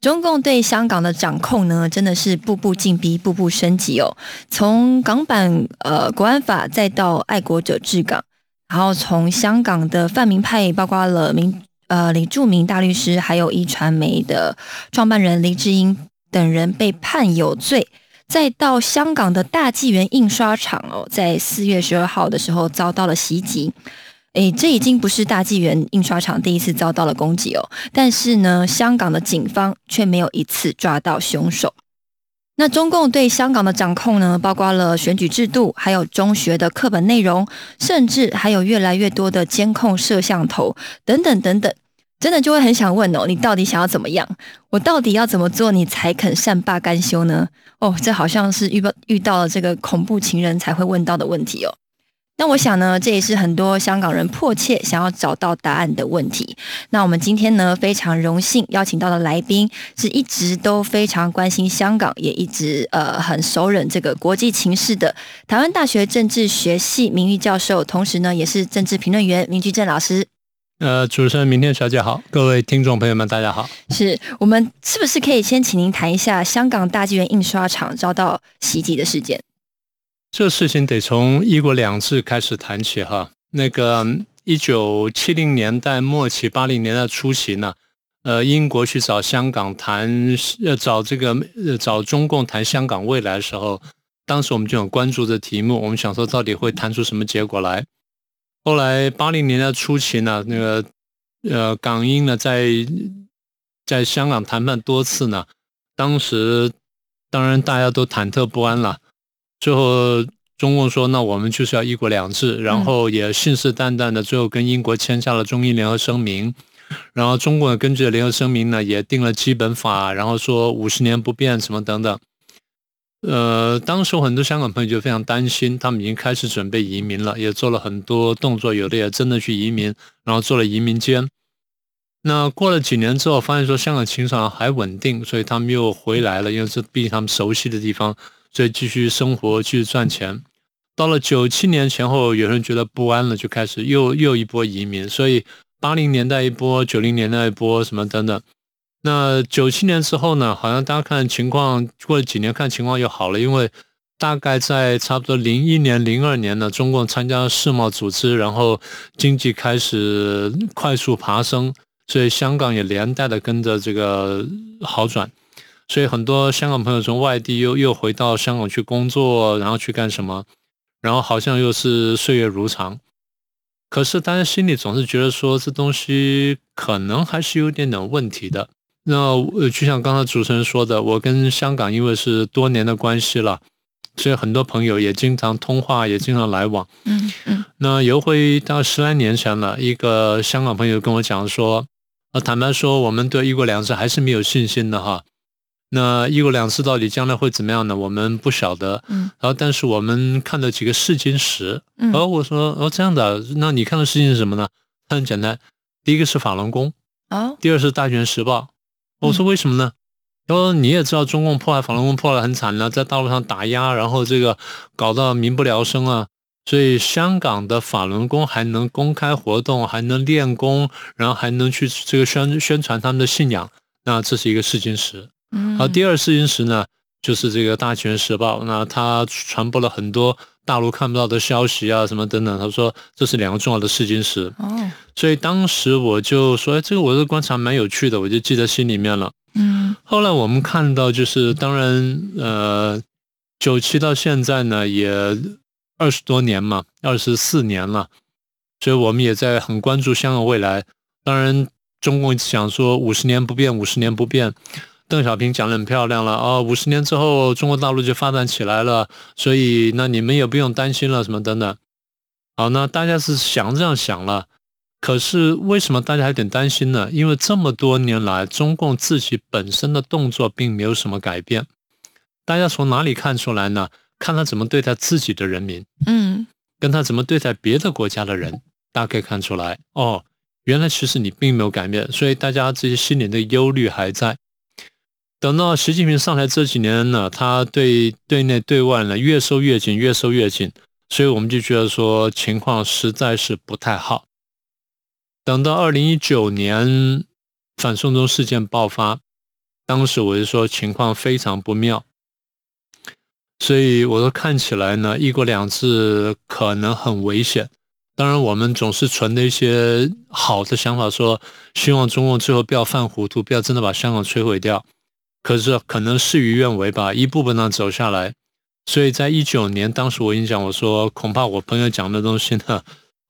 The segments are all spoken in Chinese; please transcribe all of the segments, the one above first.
中共对香港的掌控呢，真的是步步进逼，步步升级哦。从港版呃国安法，再到爱国者治港，然后从香港的泛民派，包括了明呃李柱明大律师，还有一传媒的创办人黎智英等人被判有罪，再到香港的大纪元印刷厂哦，在四月十二号的时候遭到了袭击。哎，这已经不是大纪元印刷厂第一次遭到了攻击哦。但是呢，香港的警方却没有一次抓到凶手。那中共对香港的掌控呢，包括了选举制度，还有中学的课本内容，甚至还有越来越多的监控摄像头等等等等。真的就会很想问哦，你到底想要怎么样？我到底要怎么做，你才肯善罢甘休呢？哦，这好像是遇到遇到了这个恐怖情人才会问到的问题哦。那我想呢，这也是很多香港人迫切想要找到答案的问题。那我们今天呢，非常荣幸邀请到的来宾，是一直都非常关心香港，也一直呃很熟稔这个国际情势的台湾大学政治学系名誉教授，同时呢，也是政治评论员明居正老师。呃，主持人明天小姐好，各位听众朋友们大家好。是我们是不是可以先请您谈一下香港大纪元印刷厂遭到袭击的事件？这事情得从“一国两制”开始谈起哈。那个一九七零年代末期、八零年代初期呢，呃，英国去找香港谈，呃，找这个呃找中共谈香港未来的时候，当时我们就很关注这题目，我们想说到底会谈出什么结果来。后来八零年代初期呢，那个呃，港英呢在在香港谈判多次呢，当时当然大家都忐忑不安了。最后，中共说：“那我们就是要一国两制。”然后也信誓旦旦的，最后跟英国签下了中英联合声明。然后中共根据联合声明呢，也定了基本法，然后说五十年不变什么等等。呃，当时很多香港朋友就非常担心，他们已经开始准备移民了，也做了很多动作，有的也真的去移民，然后做了移民监。那过了几年之后，发现说香港情况还稳定，所以他们又回来了，因为这毕竟他们熟悉的地方。所以继续生活，继续赚钱。到了九七年前后，有人觉得不安了，就开始又又一波移民。所以八零年代一波，九零年代一波，什么等等。那九七年之后呢？好像大家看情况，过了几年看情况又好了，因为大概在差不多零一年、零二年呢，中共参加世贸组织，然后经济开始快速爬升，所以香港也连带的跟着这个好转。所以很多香港朋友从外地又又回到香港去工作，然后去干什么？然后好像又是岁月如常。可是大家心里总是觉得说这东西可能还是有点点问题的。那就像刚才主持人说的，我跟香港因为是多年的关系了，所以很多朋友也经常通话，也经常来往。嗯嗯。那有回到十来年前了，一个香港朋友跟我讲说：“呃，坦白说，我们对一国两制还是没有信心的哈。”那一国两制到底将来会怎么样呢？我们不晓得。嗯，然后但是我们看到几个试金石。嗯，然后我说哦这样的，那你看的事情是什么呢？很简单，第一个是法轮功，哦，第二是大权时报。我说为什么呢？他说你也知道中共破坏法轮功破坏很惨了，在大陆上打压，然后这个搞到民不聊生啊。所以香港的法轮功还能公开活动，还能练功，然后还能去这个宣宣传他们的信仰，那这是一个试金石。好，第二试金石呢，就是这个《大权时报》，那他传播了很多大陆看不到的消息啊，什么等等。他说这是两个重要的试金石。哦，所以当时我就说，哎，这个我的观察蛮有趣的，我就记在心里面了。嗯，后来我们看到，就是当然，呃，九七到现在呢，也二十多年嘛，二十四年了，所以我们也在很关注香港未来。当然，中共想说五十年不变，五十年不变。邓小平讲的很漂亮了哦，五十年之后中国大陆就发展起来了，所以那你们也不用担心了，什么等等。好，那大家是想这样想了，可是为什么大家有点担心呢？因为这么多年来，中共自己本身的动作并没有什么改变。大家从哪里看出来呢？看他怎么对待自己的人民，嗯，跟他怎么对待别的国家的人，大家可以看出来哦。原来其实你并没有改变，所以大家这些心里的忧虑还在。等到习近平上台这几年呢，他对对内对外呢越收越紧，越收越紧，所以我们就觉得说情况实在是不太好。等到二零一九年反送中事件爆发，当时我就说情况非常不妙。所以，我说看起来呢，一国两制可能很危险。当然，我们总是存的一些好的想法，说希望中共最后不要犯糊涂，不要真的把香港摧毁掉。可是，可能事与愿违吧，一步步呢走下来。所以在一九年，当时我已经讲，我说恐怕我朋友讲的东西呢，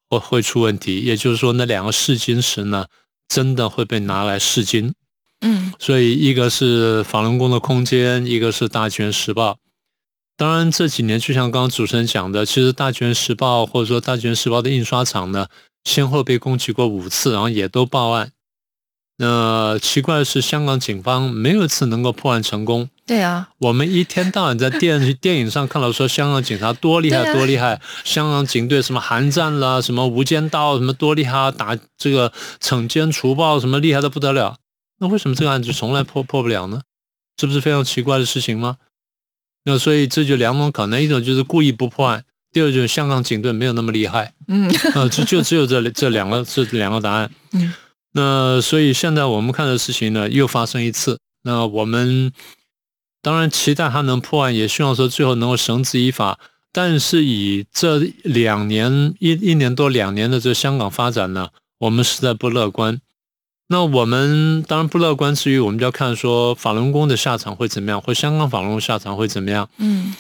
会会出问题。也就是说，那两个试金石呢，真的会被拿来试金。嗯，所以一个是法轮功的空间，一个是大权时报。当然，这几年就像刚刚主持人讲的，其实《大权时报》或者说《大权时报》的印刷厂呢，先后被攻击过五次，然后也都报案。那奇怪的是，香港警方没有一次能够破案成功。对啊，我们一天到晚在电电影上看到说香港警察多厉害多厉害，香港警队什么寒战啦，什么无间道什么多厉害，打这个惩奸除暴什么厉害的不得了。那为什么这个案子从来破破不了呢？这不是非常奇怪的事情吗？那所以这就两种可能，一种就是故意不破案，第二就是香港警队没有那么厉害。嗯，呃，就就只有这这两个这两个答案。嗯，那所以现在我们看的事情呢，又发生一次。那我们当然期待他能破案，也希望说最后能够绳之以法。但是以这两年一一年多两年的这香港发展呢，我们实在不乐观。那我们当然不乐观，之余我们就要看说法轮功的下场会怎么样，或香港法轮功下场会怎么样。嗯，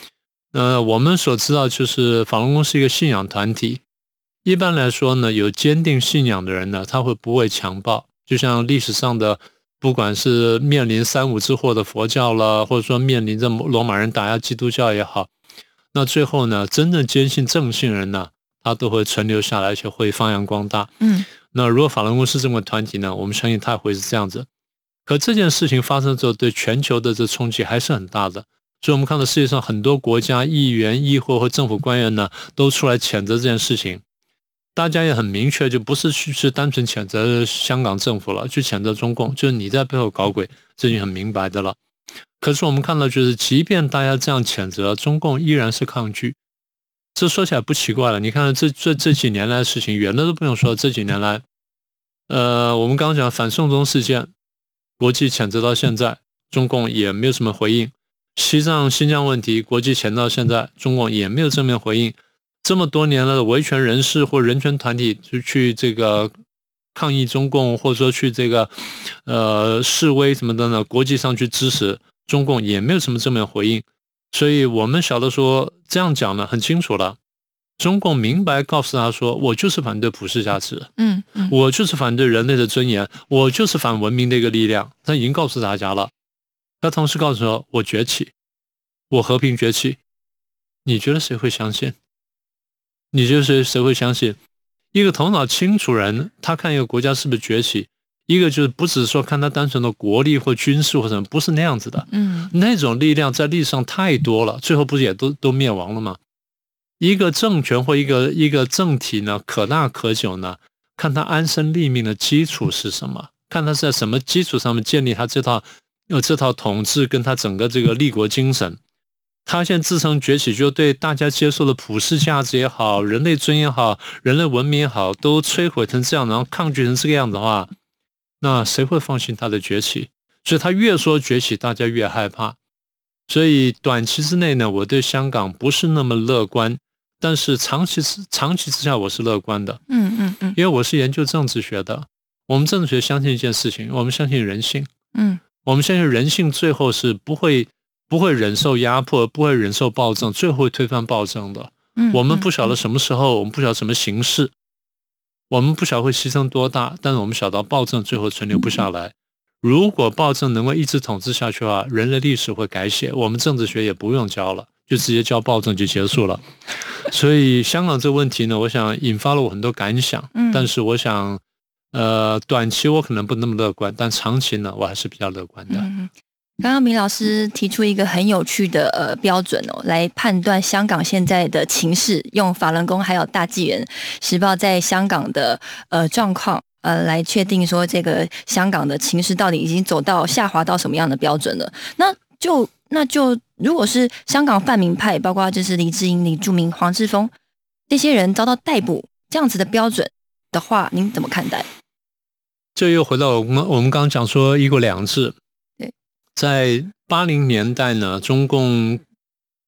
呃，我们所知道就是法轮功是一个信仰团体，一般来说呢，有坚定信仰的人呢，他会不畏强暴？就像历史上的，不管是面临三武之祸的佛教了，或者说面临着罗马人打压基督教也好，那最后呢，真正坚信正信人呢，他都会存留下来，而且会发扬光大。嗯。那如果法轮功是这么团体呢？我们相信他会是这样子。可这件事情发生之后，对全球的这冲击还是很大的。所以，我们看到世界上很多国家议员、议会和政府官员呢，都出来谴责这件事情。大家也很明确，就不是去是单纯谴责香港政府了，去谴责中共，就是你在背后搞鬼，这就很明白的了。可是我们看到，就是即便大家这样谴责，中共依然是抗拒。这说起来不奇怪了，你看这这这几年来的事情，远的都不用说。这几年来，呃，我们刚刚讲反送中事件，国际谴责到现在，中共也没有什么回应；西藏、新疆问题，国际谴责到现在，中共也没有正面回应。这么多年了维权人士或人权团体就去这个抗议中共，或者说去这个呃示威什么的呢，国际上去支持中共，也没有什么正面回应。所以我们晓得说这样讲呢很清楚了，中共明白告诉他说，我就是反对普世价值，嗯嗯，我就是反对人类的尊严，我就是反文明的一个力量，他已经告诉大家了。他同时告诉说，我崛起，我和平崛起，你觉得谁会相信？你就是谁谁会相信？一个头脑清楚人，他看一个国家是不是崛起？一个就是不只是说看他单纯的国力或军事或什么，不是那样子的。嗯，那种力量在历史上太多了，最后不是也都都灭亡了吗？一个政权或一个一个政体呢，可大可久呢，看他安身立命的基础是什么，看他是在什么基础上面建立他这套呃这套统治跟他整个这个立国精神。他现在自称崛起，就对大家接受的普世价值也好，人类尊严也好，人类文明也好，都摧毁成这样，然后抗拒成这个样子的话。那谁会放心他的崛起？所以他越说崛起，大家越害怕。所以短期之内呢，我对香港不是那么乐观，但是长期之长期之下，我是乐观的。嗯嗯嗯，因为我是研究政治学的，我们政治学相信一件事情，我们相信人性。嗯，我们相信人性最后是不会不会忍受压迫，不会忍受暴政，最后会推翻暴政的。嗯我们不晓得什么时候，我们不晓得什么形式，我们不晓得会牺牲多大，但是我们晓得暴政最后存留不下来。如果暴政能够一直统治下去的话，人类历史会改写，我们政治学也不用教了，就直接教暴政就结束了。所以香港这个问题呢，我想引发了我很多感想。嗯但是我想，呃，短期我可能不那么乐观，但长期呢，我还是比较乐观的。嗯，刚刚明老师提出一个很有趣的呃标准哦，来判断香港现在的情势，用法轮功还有大纪元时报在香港的呃状况。呃，来确定说这个香港的情势到底已经走到下滑到什么样的标准了？那就那就如果是香港泛民派，包括就是黎智英、李柱铭、黄志峰这些人遭到逮捕这样子的标准的话，您怎么看待？这又回到我们我们刚刚讲说一国两制。在八零年代呢，中共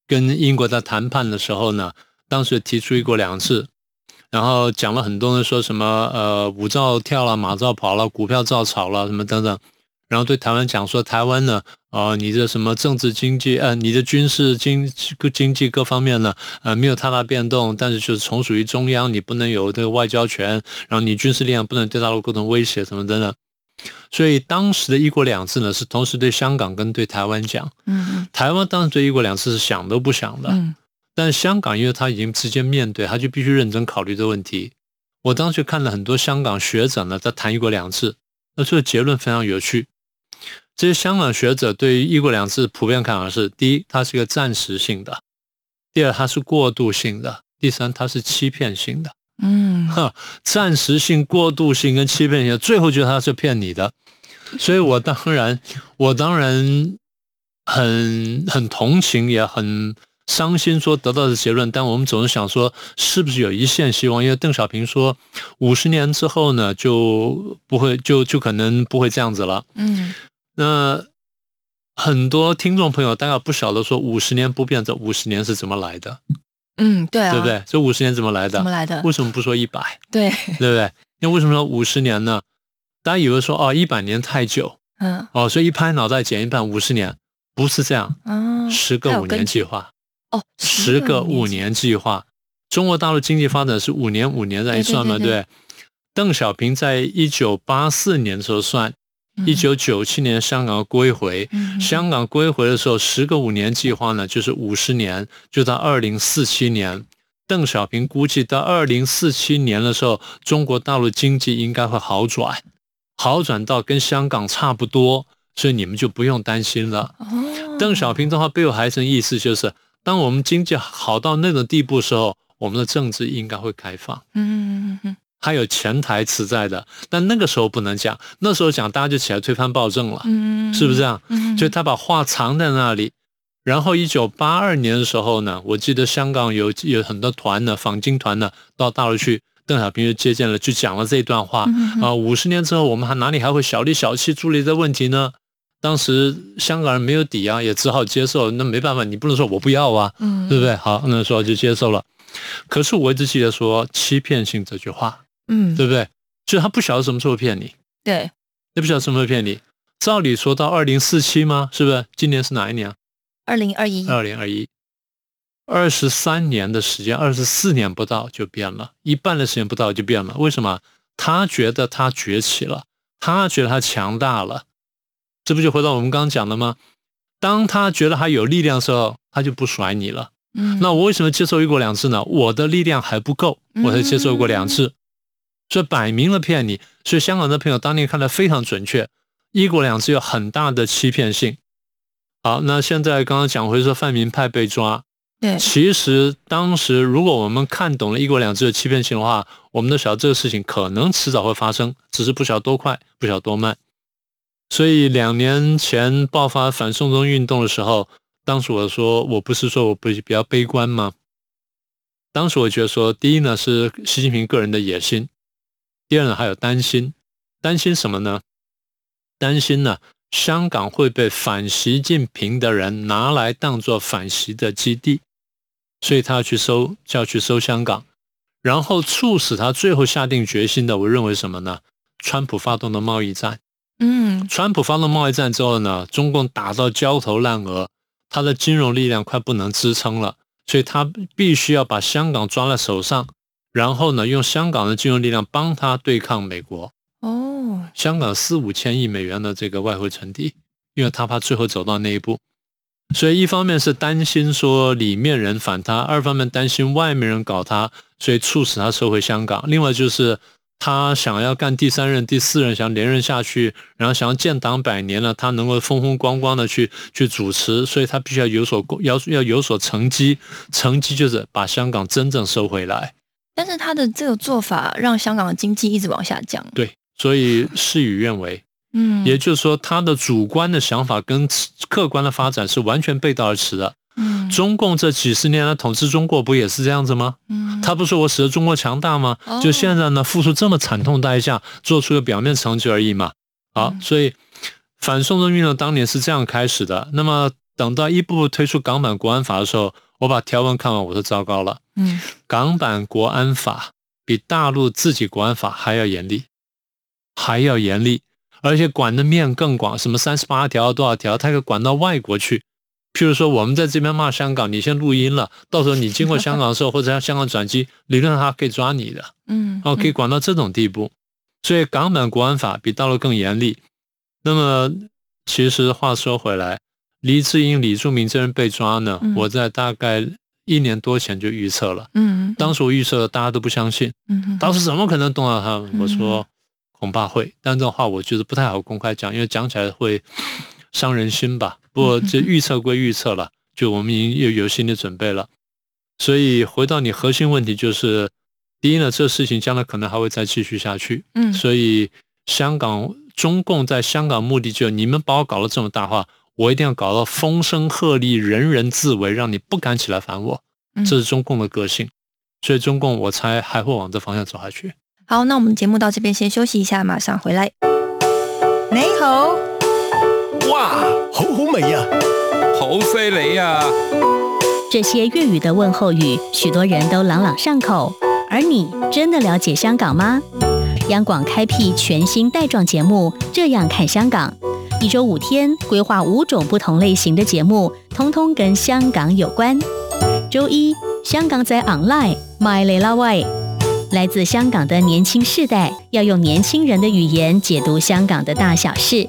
跟英国在谈判的时候呢，当时提出一国两制，然后讲了很多人说什么呃舞照跳了，马照跑了，股票照炒了，什么等等。然后对台湾讲说，台湾呢，呃，你的什么政治经济，呃，你的军事经经济各方面呢，呃，没有太大变动，但是就是从属于中央，你不能有这个外交权，然后你军事力量不能对大陆构成威胁，什么等等。所以当时的一国两制呢，是同时对香港跟对台湾讲。嗯台湾当时对一国两制是想都不想的，嗯但香港因为他已经直接面对，他就必须认真考虑这问题。我当时看了很多香港学者呢在谈一国两制，那这个结论非常有趣。这些香港学者对于一国两制普遍看法是：第一，它是一个暂时性的；第二，它是过渡性的；第三，它是欺骗性的。嗯哈，暂时性、过渡性跟欺骗性，最后觉得他是骗你的，所以我当然，我当然很很同情，也很伤心，说得到的结论。但我们总是想说，是不是有一线希望？因为邓小平说，五十年之后呢，就不会，就就可能不会这样子了。嗯那很多听众朋友大概不晓得说，五十年不变，这五十年是怎么来的，嗯，对啊，对不？对？这五十年怎么来的？怎么来的？为什么不说一百？对，对不对？那为什么说五十年呢？大家以为说哦，一百年太久嗯哦，所以一拍脑袋减一半，五十年不是这样，啊，十个五年计划，哦，十个五年年计划。中国大陆经济发展是五年五年在一算嘛，对对？邓小平在一九八四年的时候算，一九九七年香港归回，嗯香港归回的时候，十个五年计划呢，就是五十年，就到二零四七年。邓小平估计到二零四七年的时候，中国大陆经济应该会好转，好转到跟香港差不多，所以你们就不用担心了。哦，邓小平的话背后还是意思就是，当我们经济好到那种地步的时候，我们的政治应该会开放。嗯嗯嗯还有潜台词在的，但那个时候不能讲，那时候讲大家就起来推翻暴政了，嗯，是不是这样？嗯，所以他把话藏在那里。然后一九八二年的时候呢，我记得香港有有很多团呢，访京团呢到大陆去，邓小平就接见了，就讲了这一段话嗯啊。五十年之后，我们还哪里还会小里小气处理这问题呢？当时香港人没有底啊，也只好接受。那没办法，你不能说我不要啊，嗯对不对？好，那时候就接受了。可是我一直记得说欺骗性这句话，嗯对不对？就是他不晓得什么时候骗你，对，也不晓得什么时候骗你。照理说到二零四七吗？是不是？今年是哪一年啊？二零二一，二零二一，二十三年的时间，二十四年不到就变了，一半的时间不到就变了。为什么？他觉得他崛起了，他觉得他强大了，这不就回到我们刚刚讲的吗？当他觉得他有力量的时候，他就不甩你了。嗯，那我为什么接受一国两制呢？我的力量还不够，我才接受一国两制，所以摆明了骗你。所以香港的朋友当年看得非常准确，一国两制有很大的欺骗性。好，那现在刚刚讲回说泛民派被抓，对，其实当时如果我们看懂了一国两制的欺骗性的话，我们都晓得这个事情可能迟早会发生，只是不晓得多快，不晓得多慢。所以两年前爆发反送中运动的时候，当时我说我不是说我不比较悲观吗？当时我觉得说，第一呢是习近平个人的野心，第二呢还有担心，担心什么呢？担心呢香港会被反习近平的人拿来当做反习的基地，所以他要去收，就要去收香港，然后促使他最后下定决心的，我认为什么呢？川普发动的贸易战。嗯川普发动贸易战之后呢，中共打到焦头烂额，他的金融力量快不能支撑了，所以他必须要把香港抓在手上，然后呢，用香港的金融力量帮他对抗美国。哦，香港四五千亿美元的这个外汇存底，因为他怕最后走到那一步，所以一方面是担心说里面人反他，二方面担心外面人搞他，所以促使他收回香港。另外就是他想要干第三任、第四任，想连任下去，然后想要建党百年了，他能够风风光光的去去主持，所以他必须要有所要要有所成绩，成绩就是把香港真正收回来。但是他的这个做法让香港的经济一直往下降。对。所以事与愿违，嗯，也就是说，他的主观的想法跟客观的发展是完全背道而驰的。嗯，中共这几十年来统治中国不也是这样子吗？嗯，他不说我使得中国强大吗？就现在呢，付出这么惨痛代价，做出个表面成绩而已嘛。好，所以反送中运动当年是这样开始的。那么等到一步步推出港版国安法的时候，我把条文看完，我说糟糕了。嗯，港版国安法比大陆自己国安法还要严厉。还要严厉，而且管的面更广，什么三十八条多少条，他可以管到外国去。譬如说，我们在这边骂香港，你先录音了，到时候你经过香港的时候，或者向香港转机，理论上他可以抓你的，嗯，哦，可以管到这种地步。所以港版国安法比大陆更严厉。那么，其实话说回来，黎智英、李柱铭这人被抓呢，我在大概一年多前就预测了，嗯，当时我预测，大家都不相信，嗯，当时怎么可能动到他们？我说。恐怕会，但这种话我觉得不太好公开讲，因为讲起来会伤人心吧。不过这预测归预测了，就我们已经有有心理准备了。所以回到你核心问题，就是第一呢，这事情将来可能还会再继续下去。嗯，所以香港中共在香港目的就你们把我搞得这么大话，我一定要搞到风声鹤唳，人人自危，让你不敢起来反我。这是中共的个性，所以中共我猜还会往这方向走下去。好，那我们节目到这边先休息一下，马上回来。你好，哇，好好美呀，好犀利呀！这些粤语的问候语，许多人都朗朗上口。而你真的了解香港吗？央广开辟全新带状节目，这样看香港。一周五天，规划五种不同类型的节目，通通跟香港有关。周一，香港仔 online，My l a Way。来自香港的年轻世代要用年轻人的语言解读香港的大小事。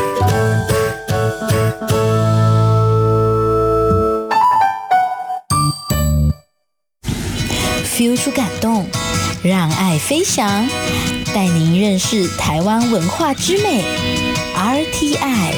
流出感动，让爱飞翔，带您认识台湾文化之美。RTI，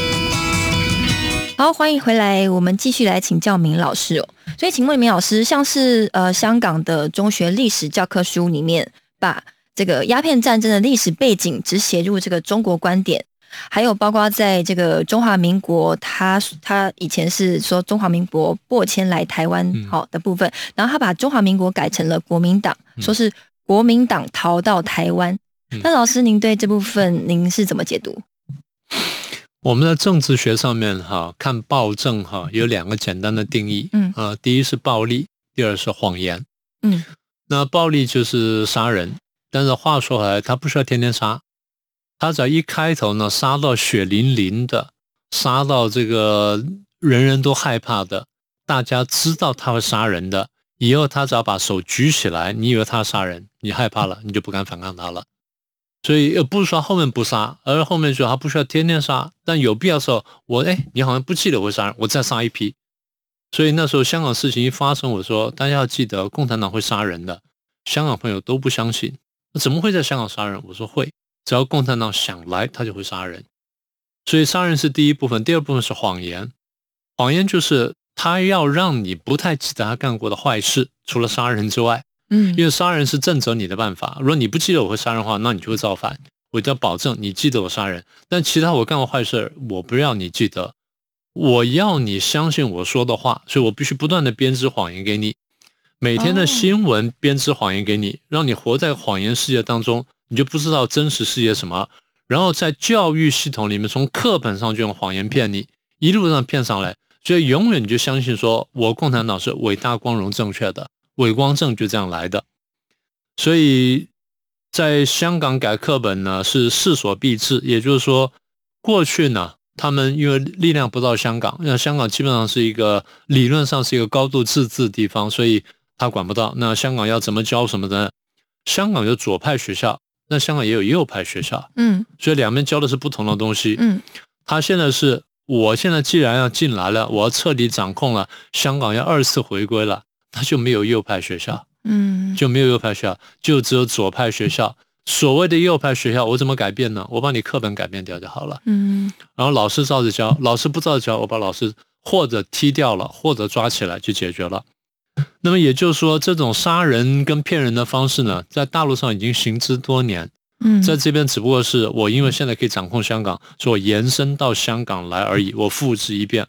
好，欢迎回来，我们继续来请教明老师哦。所以，请问明老师，像是呃香港的中学历史教科书里面，把这个鸦片战争的历史背景只写入这个中国观点。还有包括在这个中华民国，他他以前是说中华民国拨迁来台湾好的部分，然后他把中华民国改成了国民党，说是国民党逃到台湾。那老师，您对这部分您是怎么解读？我们在政治学上面哈看暴政哈有两个简单的定义，嗯啊，第一是暴力，第二是谎言，嗯，那暴力就是杀人，但是话说回来，他不需要天天杀。他只要一开头呢，杀到血淋淋的，杀到这个人人都害怕的，大家知道他会杀人的，以后他只要把手举起来，你以为他杀人，你害怕了，你就不敢反抗他了。所以不是说后面不杀，而后面说他不需要天天杀，但有必要时候，我哎，你好像不记得会杀人，我再杀一批。所以那时候香港事情一发生，我说大家要记得，共产党会杀人的。香港朋友都不相信，怎么会在香港杀人？我说会，只要共产党想来，他就会杀人。所以杀人是第一部分，第二部分是谎言。谎言就是他要让你不太记得他干过的坏事，除了杀人之外，嗯因为杀人是正责你的办法。如果你不记得我会杀人的话，那你就会造反。我就要保证你记得我杀人，但其他我干过坏事，我不要你记得，我要你相信我说的话，所以我必须不断的编织谎言给你，每天的新闻编织谎言给你，让你活在谎言世界当中，你就不知道真实世界什么。然后在教育系统里面，从课本上就用谎言骗你，一路上骗上来，所以永远你就相信说我共产党是伟大、光荣、正确的，伟光正就这样来的。所以在香港改课本呢是势所必至，也就是说，过去呢他们因为力量不到香港，那香港基本上是一个理论上是一个高度自治地方，所以他管不到。那香港要怎么教什么的？香港有左派学校，那香港也有右派学校，嗯所以两边教的是不同的东西。嗯他现在是，我现在既然要进来了，我要彻底掌控了，香港要二次回归了，那就没有右派学校，嗯就没有右派学校，就只有左派学校。所谓的右派学校，我怎么改变呢？我把你课本改变掉就好了，嗯然后老师照着教，老师不照着教，我把老师或者踢掉了，或者抓起来就解决了。那么也就是说，这种杀人跟骗人的方式呢，在大陆上已经行之多年。嗯，在这边只不过是我因为现在可以掌控香港，所以我延伸到香港来而已，我复制一遍。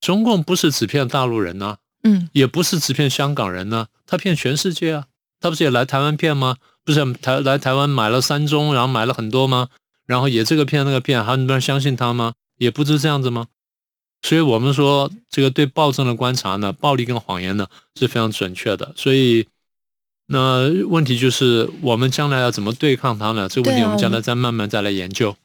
中共不是只骗大陆人呐、嗯也不是只骗香港人呢、他骗全世界啊！他不是也来台湾骗吗？不是台来台湾买了三宗，然后买了很多吗？然后也这个骗那个骗，还有很多人相信他吗？也不是这样子吗？所以我们说，这个对暴政的观察呢，暴力跟谎言呢是非常准确的。所以，那问题就是我们将来要怎么对抗它呢？这个问题我们将来再慢慢再来研究。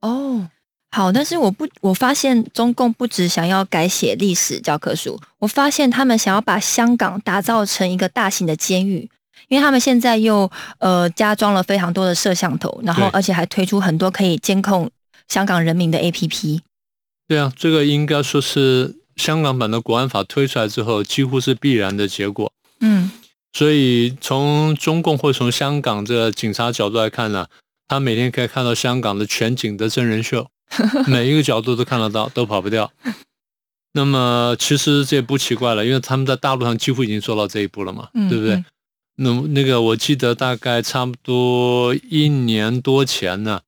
哦。好，但是我不，我发现中共不只想要改写历史教科书，我发现他们想要把香港打造成一个大型的监狱，因为他们现在又呃加装了非常多的摄像头，然后而且还推出很多可以监控香港人民的 APP。对啊，这个应该说是香港版的国安法推出来之后，几乎是必然的结果。嗯所以从中共或从香港这个警察角度来看呢，他每天可以看到香港的全景的真人秀，每一个角度都看得到，都跑不掉。那么其实这也不奇怪了，因为他们在大陆上几乎已经做到这一步了嘛，嗯对不对嗯？那么那个我记得大概差不多一年多前呢，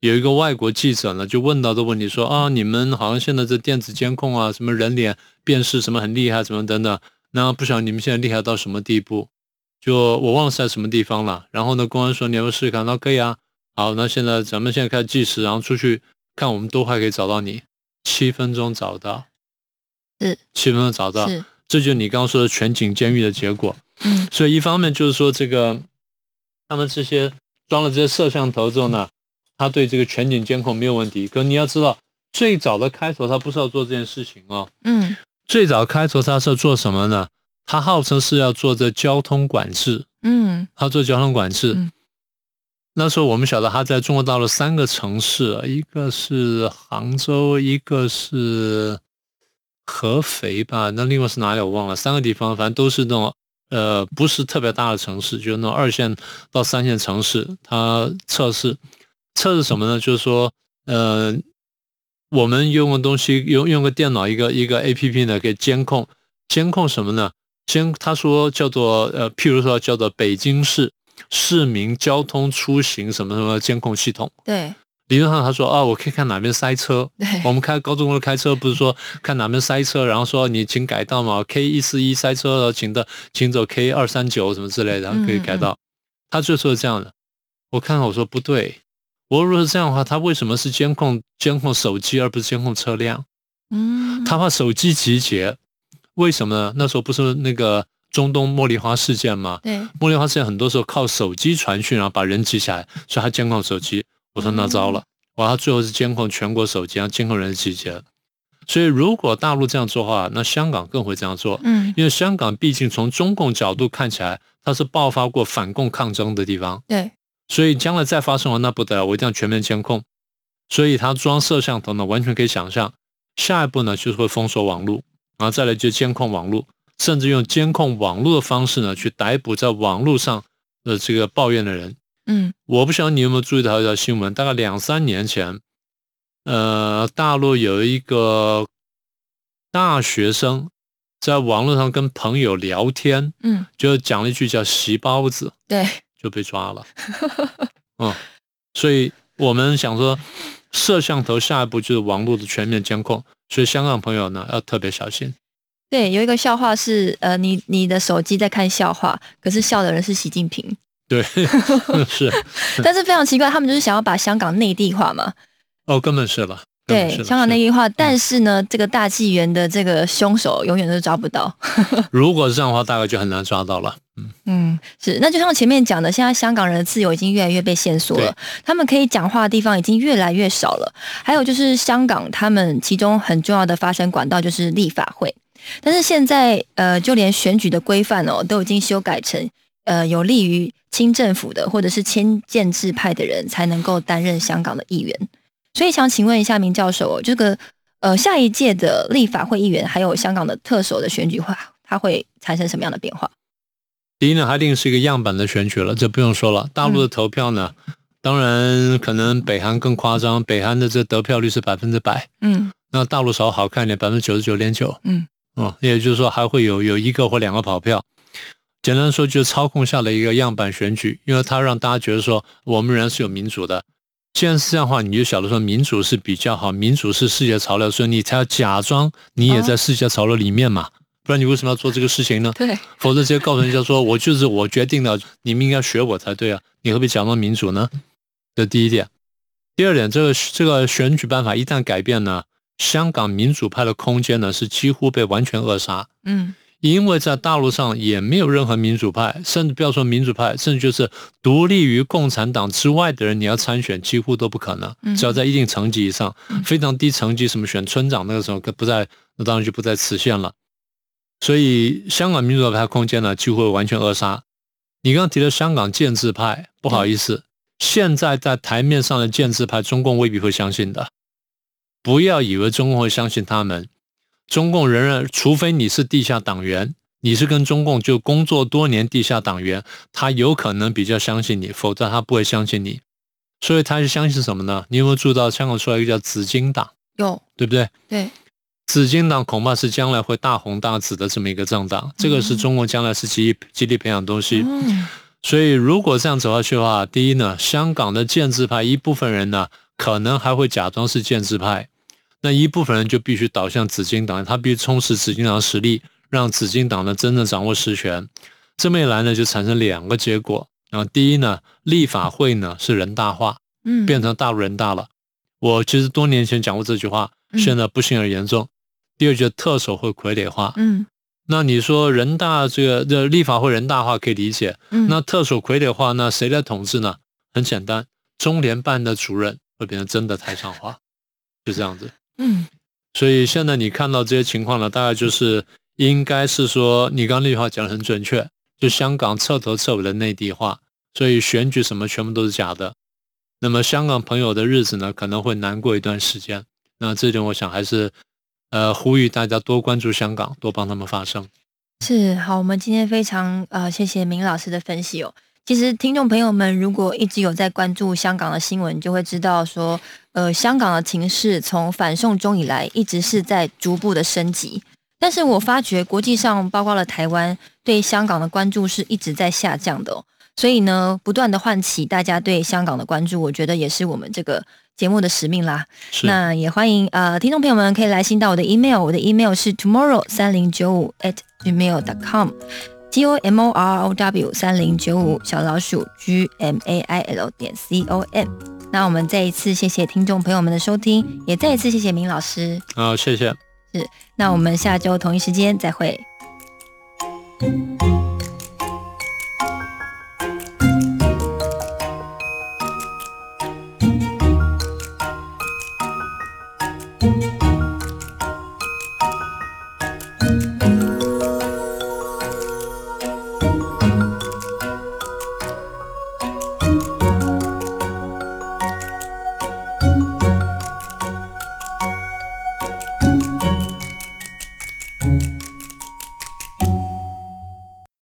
有一个外国记者呢就问到这问题说啊，你们好像现在这电子监控啊，什么人脸辨识什么很厉害，什么等等，那不晓得你们现在厉害到什么地步？就我忘了是在什么地方了。然后呢，公安说你要不要试试看？那可以啊。好，那现在咱们现在开始计时，然后出去看，我们多快可以找到你？七分钟找到，是七分钟找到，这就是你刚刚说的全景监狱的结果。嗯所以一方面就是说，这个他们这些装了这些摄像头之后呢，他对这个全景监控没有问题。可你要知道，最早的开头他不是要做这件事情哦，嗯最早开头他是要做什么呢？他号称是要做这交通管制，嗯他做交通管制。嗯那时候我们晓得他在中国大陆三个城市，一个是杭州，一个是合肥吧，那另外是哪里我忘了，三个地方，反正都是那种呃不是特别大的城市，就是那种二线到三线城市，他测试测试什么呢？就是说，呃，我们用个东西，用用个电脑，一个一个 A P P 呢，可以监控监控什么呢？监他说叫做呃，譬如说叫做北京市市民交通出行什么什么监控系统。对理论上他说啊，我可以看哪边塞车。对我们开高速公路开车不是说看哪边塞车，然后说你请改道嘛，K 一四一塞车了，请的请走 K 二三九什么之类的，可以改道。他就说这样的，我看我说不对，我如果是这样的话，他为什么是监控监控手机而不是监控车辆？嗯他怕手机集结，为什么呢？那时候不是那个中东茉莉花事件吗？对茉莉花事件很多时候靠手机传讯，然后把人集起来，所以他监控手机。我说那糟了，哇，他最后是监控全国手机，然后监控人集结。所以如果大陆这样做的话，那香港更会这样做，嗯因为香港毕竟从中共角度看起来，它是爆发过反共抗争的地方，对所以将来再发生了那不得了，我一定要全面监控。所以他装摄像头呢，完全可以想象，下一步呢就是会封锁网络，然后再来就监控网络，甚至用监控网络的方式呢，去逮捕在网络上的这个抱怨的人。嗯，我不晓得你有没有注意到一条新闻，大概两三年前，呃，大陆有一个大学生在网络上跟朋友聊天，嗯，就讲了一句叫“席包子对，”，就被抓了。嗯，所以我们想说，摄像头下一步就是网络的全面监控，所以香港朋友呢要特别小心。对，有一个笑话是，呃，你你的手机在看笑话，可是笑的人是习近平，对，是 但是非常奇怪，他们就是想要把香港内地化嘛，哦，根本是了。对香港那句话，但是呢，这个大纪元的这个凶手永远都抓不到。如果是这样的话，大概就很难抓到了。嗯，嗯，是，那就像前面讲的，现在香港人的自由已经越来越被限缩了，他们可以讲话的地方已经越来越少了。还有就是香港，他们其中很重要的发声管道就是立法会，但是现在呃，就连选举的规范哦，都已经修改成呃，有利于清政府的或者是亲建制派的人才能够担任香港的议员。所以想请问一下明教授哦，这个呃下一届的立法会议员还有香港的特首的选举会，它会产生什么样的变化？第一呢，它一定是一个样板的选举了，这不用说了。大陆的投票呢，当然可能北韩更夸张，北韩的这得票率是百分之百，嗯那大陆稍微好看一点，百分之九十九点九。嗯嗯，也就是说还会有有一个或两个跑票。简单说，就是操控下的一个样板选举，因为它让大家觉得说我们仍然是有民主的。既然是这样的话，你就晓得说民主是比较好，民主是世界潮流，所以你才要假装你也在世界潮流里面嘛，不然你为什么要做这个事情呢？对，否则直接告诉人家说我就是我决定了，你们应该学我才对啊，你何必假装民主呢？这第一点。第二点，这个这个选举办法一旦改变呢，香港民主派的空间呢是几乎被完全扼杀。嗯因为在大陆上也没有任何民主派，甚至不要说民主派，甚至就是独立于共产党之外的人，你要参选几乎都不可能。嗯只要在一定层级以上，非常低层级，什么选村长那个时候不在，那当然就不在此限了。所以香港民主派空间呢，几乎会完全扼杀。你刚刚提的香港建制派，不好意思，现在在台面上的建制派，中共未必会相信的。不要以为中共会相信他们。中共仍然，除非你是地下党员，你是跟中共就工作多年地下党员，他有可能比较相信你，否则他不会相信你。所以他是相信什么呢？你有没有注意到香港出来一个叫紫金党，有对不对？对，紫金党恐怕是将来会大红大紫的这么一个政党，这个是中共将来是极力极力培养东西。嗯所以如果这样走下去的话，第一呢，香港的建制派一部分人呢，可能还会假装是建制派。那一部分人就必须倒向紫金党，他必须充实紫金党的实力，让紫金党呢真正掌握实权。这么一来呢，就产生两个结果啊。第一呢，立法会呢是人大化，嗯变成大陆人大了。我其实多年前讲过这句话，嗯现在不幸而严重。第二，就是特首会傀儡化。嗯那你说人大这个这立法会人大化可以理解，嗯那特首傀儡化，那谁来统治呢？很简单，中联办的主任会变成真的台上化，就这样子。嗯所以现在你看到这些情况呢，大概就是应该是说，你刚刚那句话讲的很准确，就香港彻头彻尾的内地化，所以选举什么全部都是假的。那么香港朋友的日子呢，可能会难过一段时间。那这点我想还是，呃，呼吁大家多关注香港，多帮他们发声。是好，我们今天非常呃谢谢明老师的分析哦。其实听众朋友们如果一直有在关注香港的新闻，就会知道说，呃，香港的情势从反送中以来一直是在逐步的升级。但是我发觉国际上包括了台湾对香港的关注是一直在下降的、哦，所以呢，不断的唤起大家对香港的关注，我觉得也是我们这个节目的使命啦。那也欢迎呃听众朋友们可以来信到我的 email，我的 email 是 tomorrow 三零九五 at gmail dot com。T O M O R O W 三零九五小老鼠 G M A I L 点 C O M。那我们再一次谢谢听众朋友们的收听，也再一次谢谢明老师。好，谢谢。是那我们下周同一时间再会。《